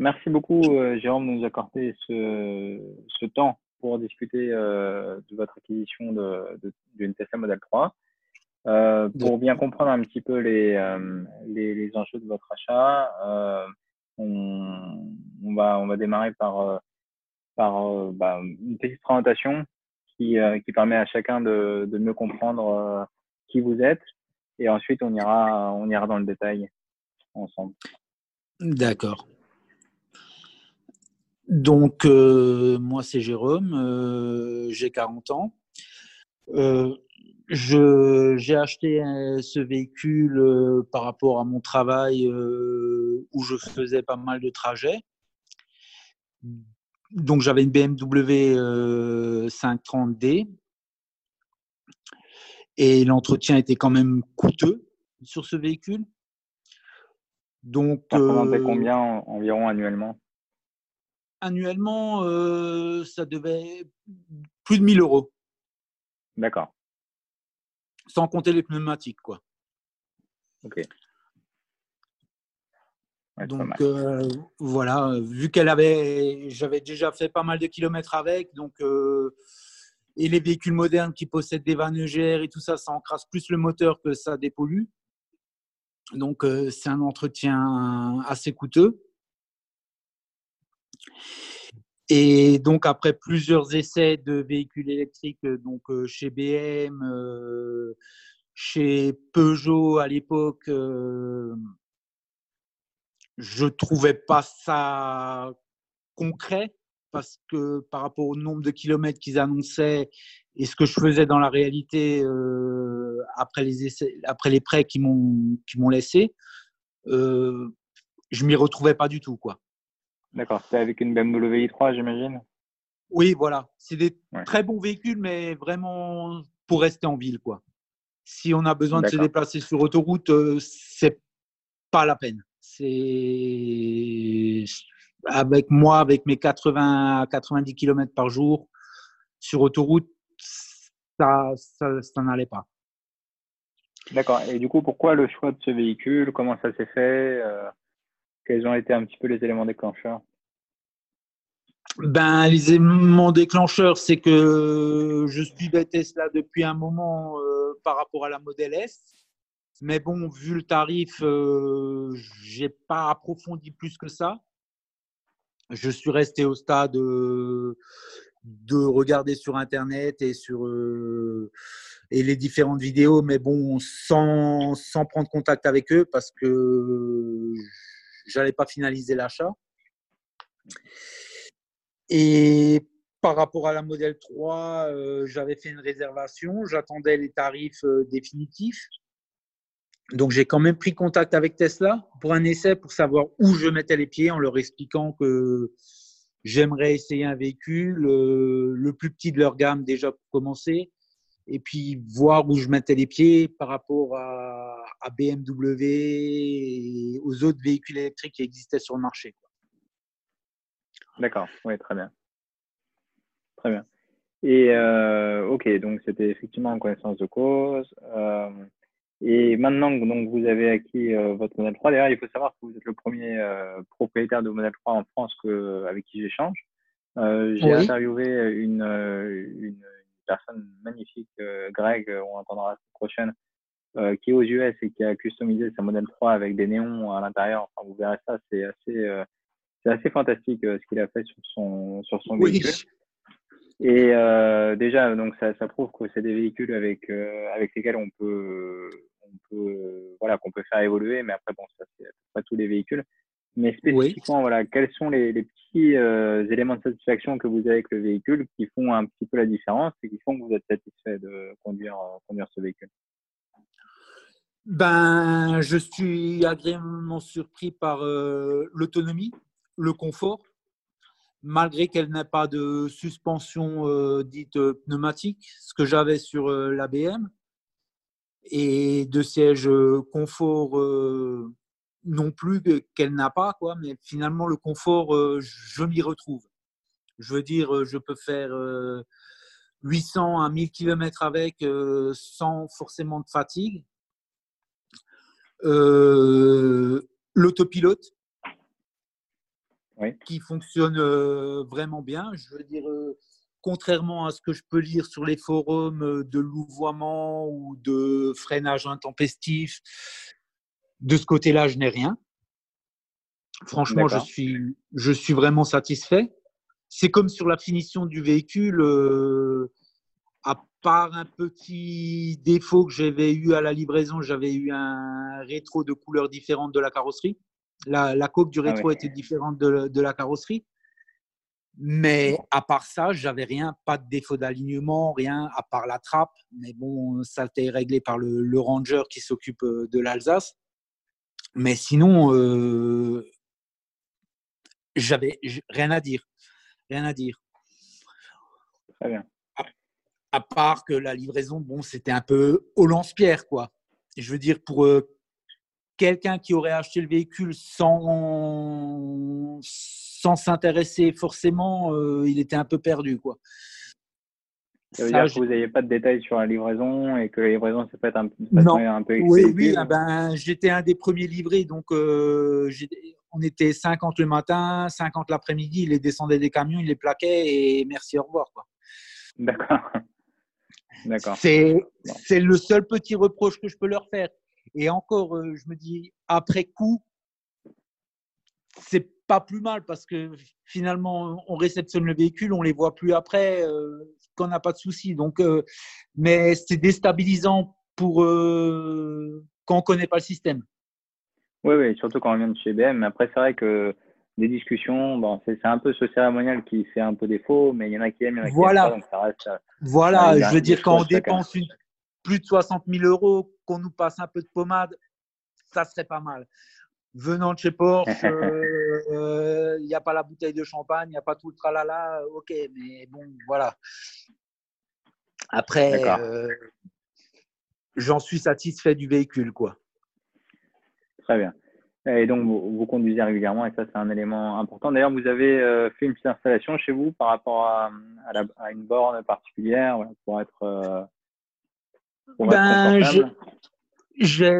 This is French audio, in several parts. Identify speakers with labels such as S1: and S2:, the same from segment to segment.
S1: Merci beaucoup, Jérôme, de nous accorder ce, ce temps pour discuter de votre acquisition d'une Tesla Model 3. pour bien comprendre un petit peu les, les, les, enjeux de votre achat, on, on, va, on va démarrer par, par bah, une petite présentation qui, qui permet à chacun de, de mieux comprendre qui vous êtes. Et ensuite, on ira, on ira dans le détail ensemble.
S2: D'accord. Donc, euh, moi, c'est Jérôme, euh, j'ai 40 ans. Euh, j'ai acheté ce véhicule par rapport à mon travail où je faisais pas mal de trajets. Donc, j'avais une BMW 530D et l'entretien était quand même coûteux sur ce véhicule.
S1: Donc, ça combien environ annuellement?
S2: Annuellement, euh, ça devait plus de 1000 euros.
S1: D'accord.
S2: Sans compter les pneumatiques, quoi.
S1: Ok.
S2: donc euh, voilà, vu qu'elle avait, j'avais déjà fait pas mal de kilomètres avec, donc euh, et les véhicules modernes qui possèdent des vannes EGR et tout ça, ça encrasse plus le moteur que ça dépollue. Donc c'est un entretien assez coûteux. Et donc, après plusieurs essais de véhicules électriques, euh, donc euh, chez BM, euh, chez Peugeot à l'époque, je trouvais pas ça concret parce que par rapport au nombre de kilomètres qu'ils annonçaient et ce que je faisais dans la réalité après les après les prêts qu'ils m'ont qui m'ont laissé, je m'y retrouvais pas du tout quoi.
S1: D'accord, c'était avec une BMW i3, j'imagine?
S2: Oui, voilà. C'est des très bons véhicules, mais vraiment pour rester en ville, quoi. Si on a besoin de se déplacer sur autoroute, euh, c'est pas la peine. C'est avec moi, avec mes 80 à 90 km par jour sur autoroute, ça, ça, n'allait pas.
S1: D'accord. Et du coup, pourquoi le choix de ce véhicule? Comment ça s'est fait? Euh, quels ont été un petit peu les éléments déclencheurs?
S2: Ben, les éléments déclencheurs, c'est que je suivais Tesla depuis un moment euh, par rapport à la Model S. Mais bon, vu le tarif, euh, je n'ai pas approfondi plus que ça. Je suis resté au stade euh, de regarder sur Internet et sur et les différentes vidéos, mais bon, sans, sans prendre contact avec eux parce que j'allais pas finaliser l'achat. Et par rapport à la modèle 3, euh, j'avais fait une réservation, j'attendais les tarifs euh, définitifs. Donc j'ai quand même pris contact avec Tesla pour un essai pour savoir où je mettais les pieds en leur expliquant que j'aimerais essayer un véhicule, euh, le plus petit de leur gamme déjà pour commencer, et puis voir où je mettais les pieds par rapport à, BMW et aux autres véhicules électriques qui existaient sur le marché.
S1: D'accord, oui, très bien. Très bien. Et euh, ok, donc c'était effectivement en connaissance de cause. Euh, et maintenant que donc, vous avez acquis euh, votre modèle 3, d'ailleurs, il faut savoir que vous êtes le premier propriétaire de modèle 3 en France que, avec qui j'échange. J'ai interviewé une, une personne magnifique, Greg, on entendra la semaine prochaine, euh, qui est aux US et qui a customisé sa modèle 3 avec des néons à l'intérieur. Enfin, vous verrez ça, c'est assez, c'est assez fantastique ce qu'il a fait sur son, sur son véhicule. Et déjà, donc ça, ça prouve que c'est des véhicules avec avec lesquels on peut on peut voilà qu'on peut faire évoluer. Mais après bon, ça c'est pas tous les véhicules. Mais spécifiquement, voilà, quels sont les, petits euh, éléments de satisfaction que vous avez avec le véhicule qui font un petit peu la différence et qui font que vous êtes satisfait de conduire, euh, conduire ce véhicule?
S2: Ben, Je suis agréablement surpris par euh, l'autonomie, le confort, malgré qu'elle n'ait pas de suspension dite pneumatique, ce que j'avais sur l'ABM, et de sièges confort non plus qu'elle n'a pas, quoi, mais finalement, le confort, euh, je m'y retrouve. Je veux dire, euh, je peux faire 800 euh, à 1000 km avec sans forcément de fatigue. L'autopilote, qui fonctionne vraiment bien. Je veux dire, contrairement à ce que je peux lire sur les forums de louvoiement ou de freinage intempestif, de ce côté-là, je n'ai rien. Franchement, je suis, je suis vraiment satisfait. C'est comme sur la finition du véhicule, part un petit défaut que j'avais eu à la livraison, j'avais eu un rétro de couleur différente de la carrosserie. La, la coque du ah rétro était différente de, de, la carrosserie. Mais à part ça, j'avais rien, pas de défaut d'alignement, rien, à part la trappe. Mais bon, ça a été réglé par le, le ranger qui s'occupe euh, de l'Alsace. Mais sinon, euh, j'avais rien à dire. Rien à dire.
S1: Très bien.
S2: À, part que la livraison, bon, c'était un peu au lance-pierre, quoi. Je veux dire, pour euh, quelqu'un qui aurait acheté le véhicule sans sans s'intéresser forcément, euh, il était un peu perdu, quoi.
S1: Ça veut dire que vous n'aviez pas de détails sur la livraison et que la livraison s'est faite un,
S2: un peu Oui, oui ah ben, j'étais un des premiers livrés, donc euh, on était 50 le matin, 50 l'après-midi, il les descendait des camions, il les plaquait et merci, au revoir.
S1: D'accord.
S2: C'est, c'est le seul petit reproche que je peux leur faire. Et encore, euh, je me dis, après coup, c'est pas plus mal parce que finalement, on réceptionne le véhicule, on les voit plus après. Euh, qu'on n'a pas de souci. Donc, euh, mais c'est déstabilisant pour euh, quand on connaît pas le système.
S1: Oui, oui, surtout quand on vient de chez BM. Mais après, c'est vrai que des discussions, bon, c'est un peu ce cérémonial qui fait un peu défaut, mais il y en a qui aiment, il y en a qui
S2: voilà.
S1: pas, donc ça reste. Euh,
S2: voilà, je veux dire, quand on dépense plus de 60 000 euros, qu'on nous passe un peu de pommade, ça serait pas mal. Venant de chez Porsche, il n'y a pas la bouteille de champagne, il n'y a pas tout le tralala, ok, mais bon, voilà. Après, euh, j'en suis satisfait du véhicule, quoi.
S1: Très bien. Et donc, vous, conduisez régulièrement, et ça, c'est un élément important. D'ailleurs, vous avez euh, fait une petite installation chez vous par rapport à, à, une borne particulière pour être, euh,
S2: pour ben, j'ai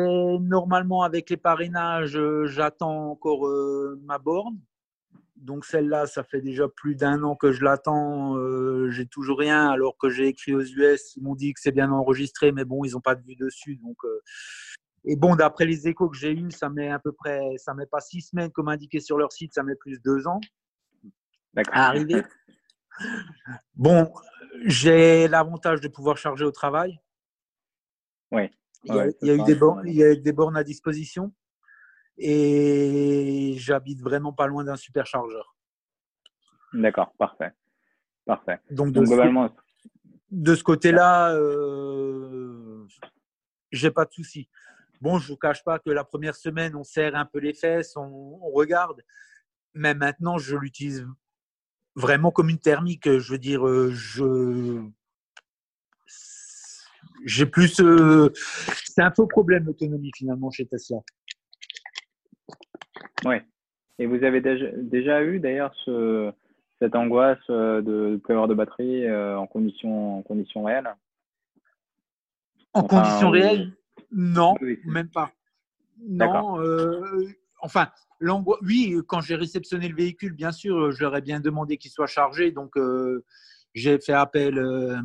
S2: normalement avec les parrainages, j'attends encore ma borne. Donc celle-là, ça fait déjà plus d'un an que je l'attends. Euh, j'ai toujours rien, alors que j'ai écrit aux US. Ils m'ont dit que c'est bien enregistré, mais bon, ils n'ont pas de vue dessus. Donc, euh, et bon, d'après les échos que j'ai eus, ça met à peu près, ça met pas six semaines comme indiqué sur leur site, ça met plus deux ans à arriver. Bon, j'ai l'avantage de pouvoir charger au travail.
S1: Oui.
S2: Il y a, eu des bornes, il y a des bornes à disposition et j'habite vraiment pas loin d'un superchargeur.
S1: D'accord, parfait. Parfait.
S2: Donc, de, globalement, ce, de ce côté-là, euh, j'ai pas de souci. Bon, je vous cache pas que la première semaine, on serre un peu les fesses, on, regarde, mais maintenant, je l'utilise vraiment comme une thermique. Je veux dire, euh, je j'ai plus. Euh, c'est un faux problème l'autonomie finalement chez Tesla.
S1: Oui. Et vous avez déjà, déjà eu d'ailleurs ce, cette angoisse euh, de ne plus avoir de batterie euh, en conditions en conditions réelles
S2: En conditions réelles Non, même pas. Non. Euh, enfin, oui, quand j'ai réceptionné le véhicule, bien sûr, je leur ai bien demandé qu'il soit chargé. Donc, j'ai fait appel euh,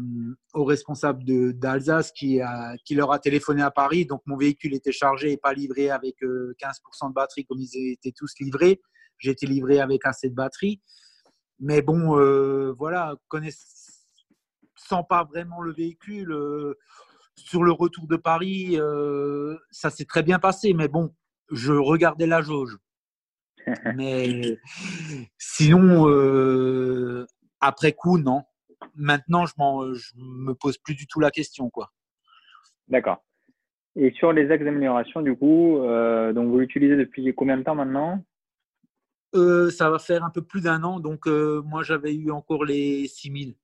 S2: au responsable d'Alsace qui, qui leur a téléphoné à Paris. Donc, mon véhicule était chargé et pas livré avec 15% euh, de batterie comme ils étaient tous livrés. J'ai été livré avec assez de batterie. Mais bon, euh, voilà, connaissant pas vraiment le véhicule, sur le retour de Paris, ça s'est très bien passé. Mais bon, je regardais la jauge. Mais sinon, après coup, non maintenant, je ne me pose plus du tout la question. quoi.
S1: D'accord. Et sur les axes d'amélioration, du coup, euh, donc vous l'utilisez depuis combien de temps maintenant?
S2: Euh, Ça va faire un peu plus d'un an. Donc, euh, moi, j'avais eu encore les 6000.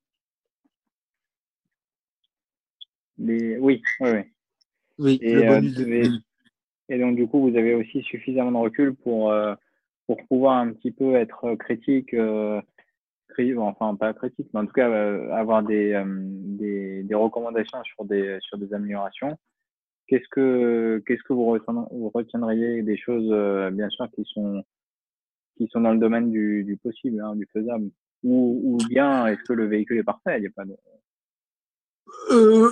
S1: Les... Oui, oui, oui.
S2: Oui,
S1: et, le bonus de... et, donc, du coup, vous avez aussi suffisamment de recul pour, pour pouvoir un petit peu être critique enfin pas critique, mais en tout cas euh, avoir des, euh, des, des, recommandations sur des, sur des améliorations. Qu'est-ce que, qu'est-ce que vous, retiendriez des choses, euh, bien sûr, qui sont qui sont dans le domaine du, du possible, hein, du faisable? Ou, ou bien est-ce que le véhicule est parfait? Il a pas de...
S2: Euh,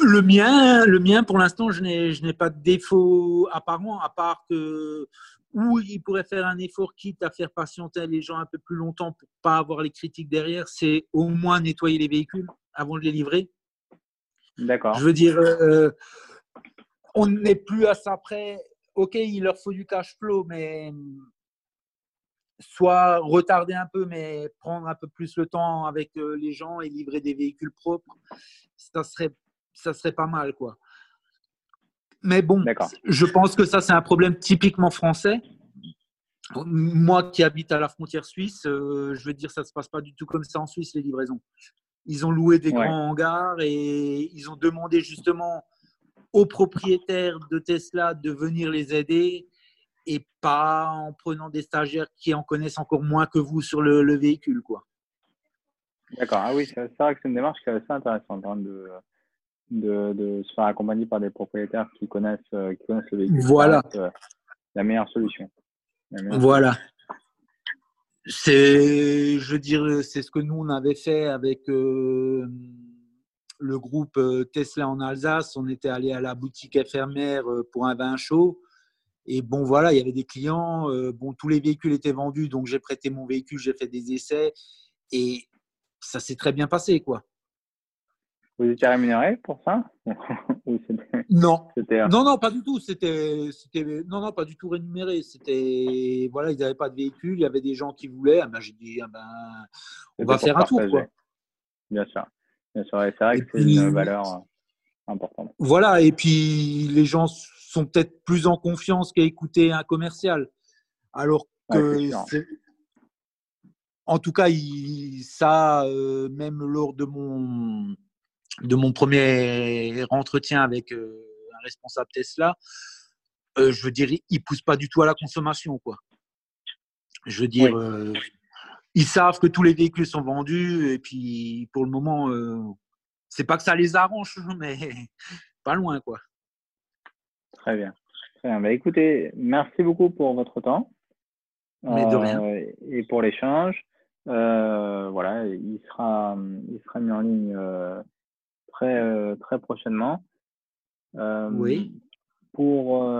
S2: le mien, le mien, pour l'instant, je n'ai, je n'ai pas de défaut apparent, à part que où il pourrait faire un effort quitte à faire patienter les gens un peu plus longtemps pour pas avoir les critiques derrière, c'est au moins nettoyer les véhicules avant de les livrer.
S1: D'accord.
S2: Je veux dire, euh, on n'est plus à ça près. Ok, il leur faut du cash flow, mais soit retarder un peu, mais prendre un peu plus le temps avec euh, les gens et livrer des véhicules propres, ça serait, ça serait pas mal, quoi. Mais bon, je pense que ça, c'est un problème typiquement français. Moi qui habite à la frontière suisse, euh, je veux dire, ça ne se passe pas du tout comme ça en Suisse, les livraisons. Ils ont loué des grands hangars et ils ont demandé justement aux propriétaires de Tesla de venir les aider et pas en prenant des stagiaires qui en connaissent encore moins que vous sur le, véhicule. quoi.
S1: D'accord, ah oui, c'est vrai que c'est une démarche qui est assez intéressante hein, de, de, de, se faire accompagner par des propriétaires qui connaissent, euh, qui connaissent le véhicule.
S2: Voilà.
S1: Euh, la meilleure solution.
S2: voilà. C'est, je dire, c'est ce que nous on avait fait avec euh, le groupe Tesla en Alsace. On était allé à la boutique éphémère pour un vin chaud. Et bon, voilà, il y avait des clients. Bon, tous les véhicules étaient vendus, donc j'ai prêté mon véhicule, j'ai fait des essais et ça s'est très bien passé, quoi.
S1: Vous étiez rémunéré pour ça
S2: Non. Non, non, pas du tout. C'était, non, non, pas du tout rémunéré. C'était, voilà, ils n'avaient pas de véhicule. Il y avait des gens qui voulaient. Ah ben, j'ai dit, ah ben, on va faire un tour, quoi.
S1: Bien sûr. Bien sûr. c'est vrai que c'est une valeur euh, importante.
S2: Voilà. Et puis, les gens sont peut-être plus en confiance qu'à écouter un commercial. Alors que, en tout cas, ça, euh, même lors de mon, de mon premier entretien avec euh, un responsable Tesla, euh, je veux dire, ils poussent pas du tout à la consommation, quoi. Je veux dire, ils savent que tous les véhicules sont vendus et puis pour le moment, c'est pas que ça les arrange, mais pas loin, quoi.
S1: Très bien. Très bien. Bah, écoutez, merci beaucoup pour votre temps.
S2: Mais de rien.
S1: Euh, et pour l'échange. Euh, voilà, il sera, il sera mis en ligne euh, très, très prochainement.
S2: oui.
S1: Pour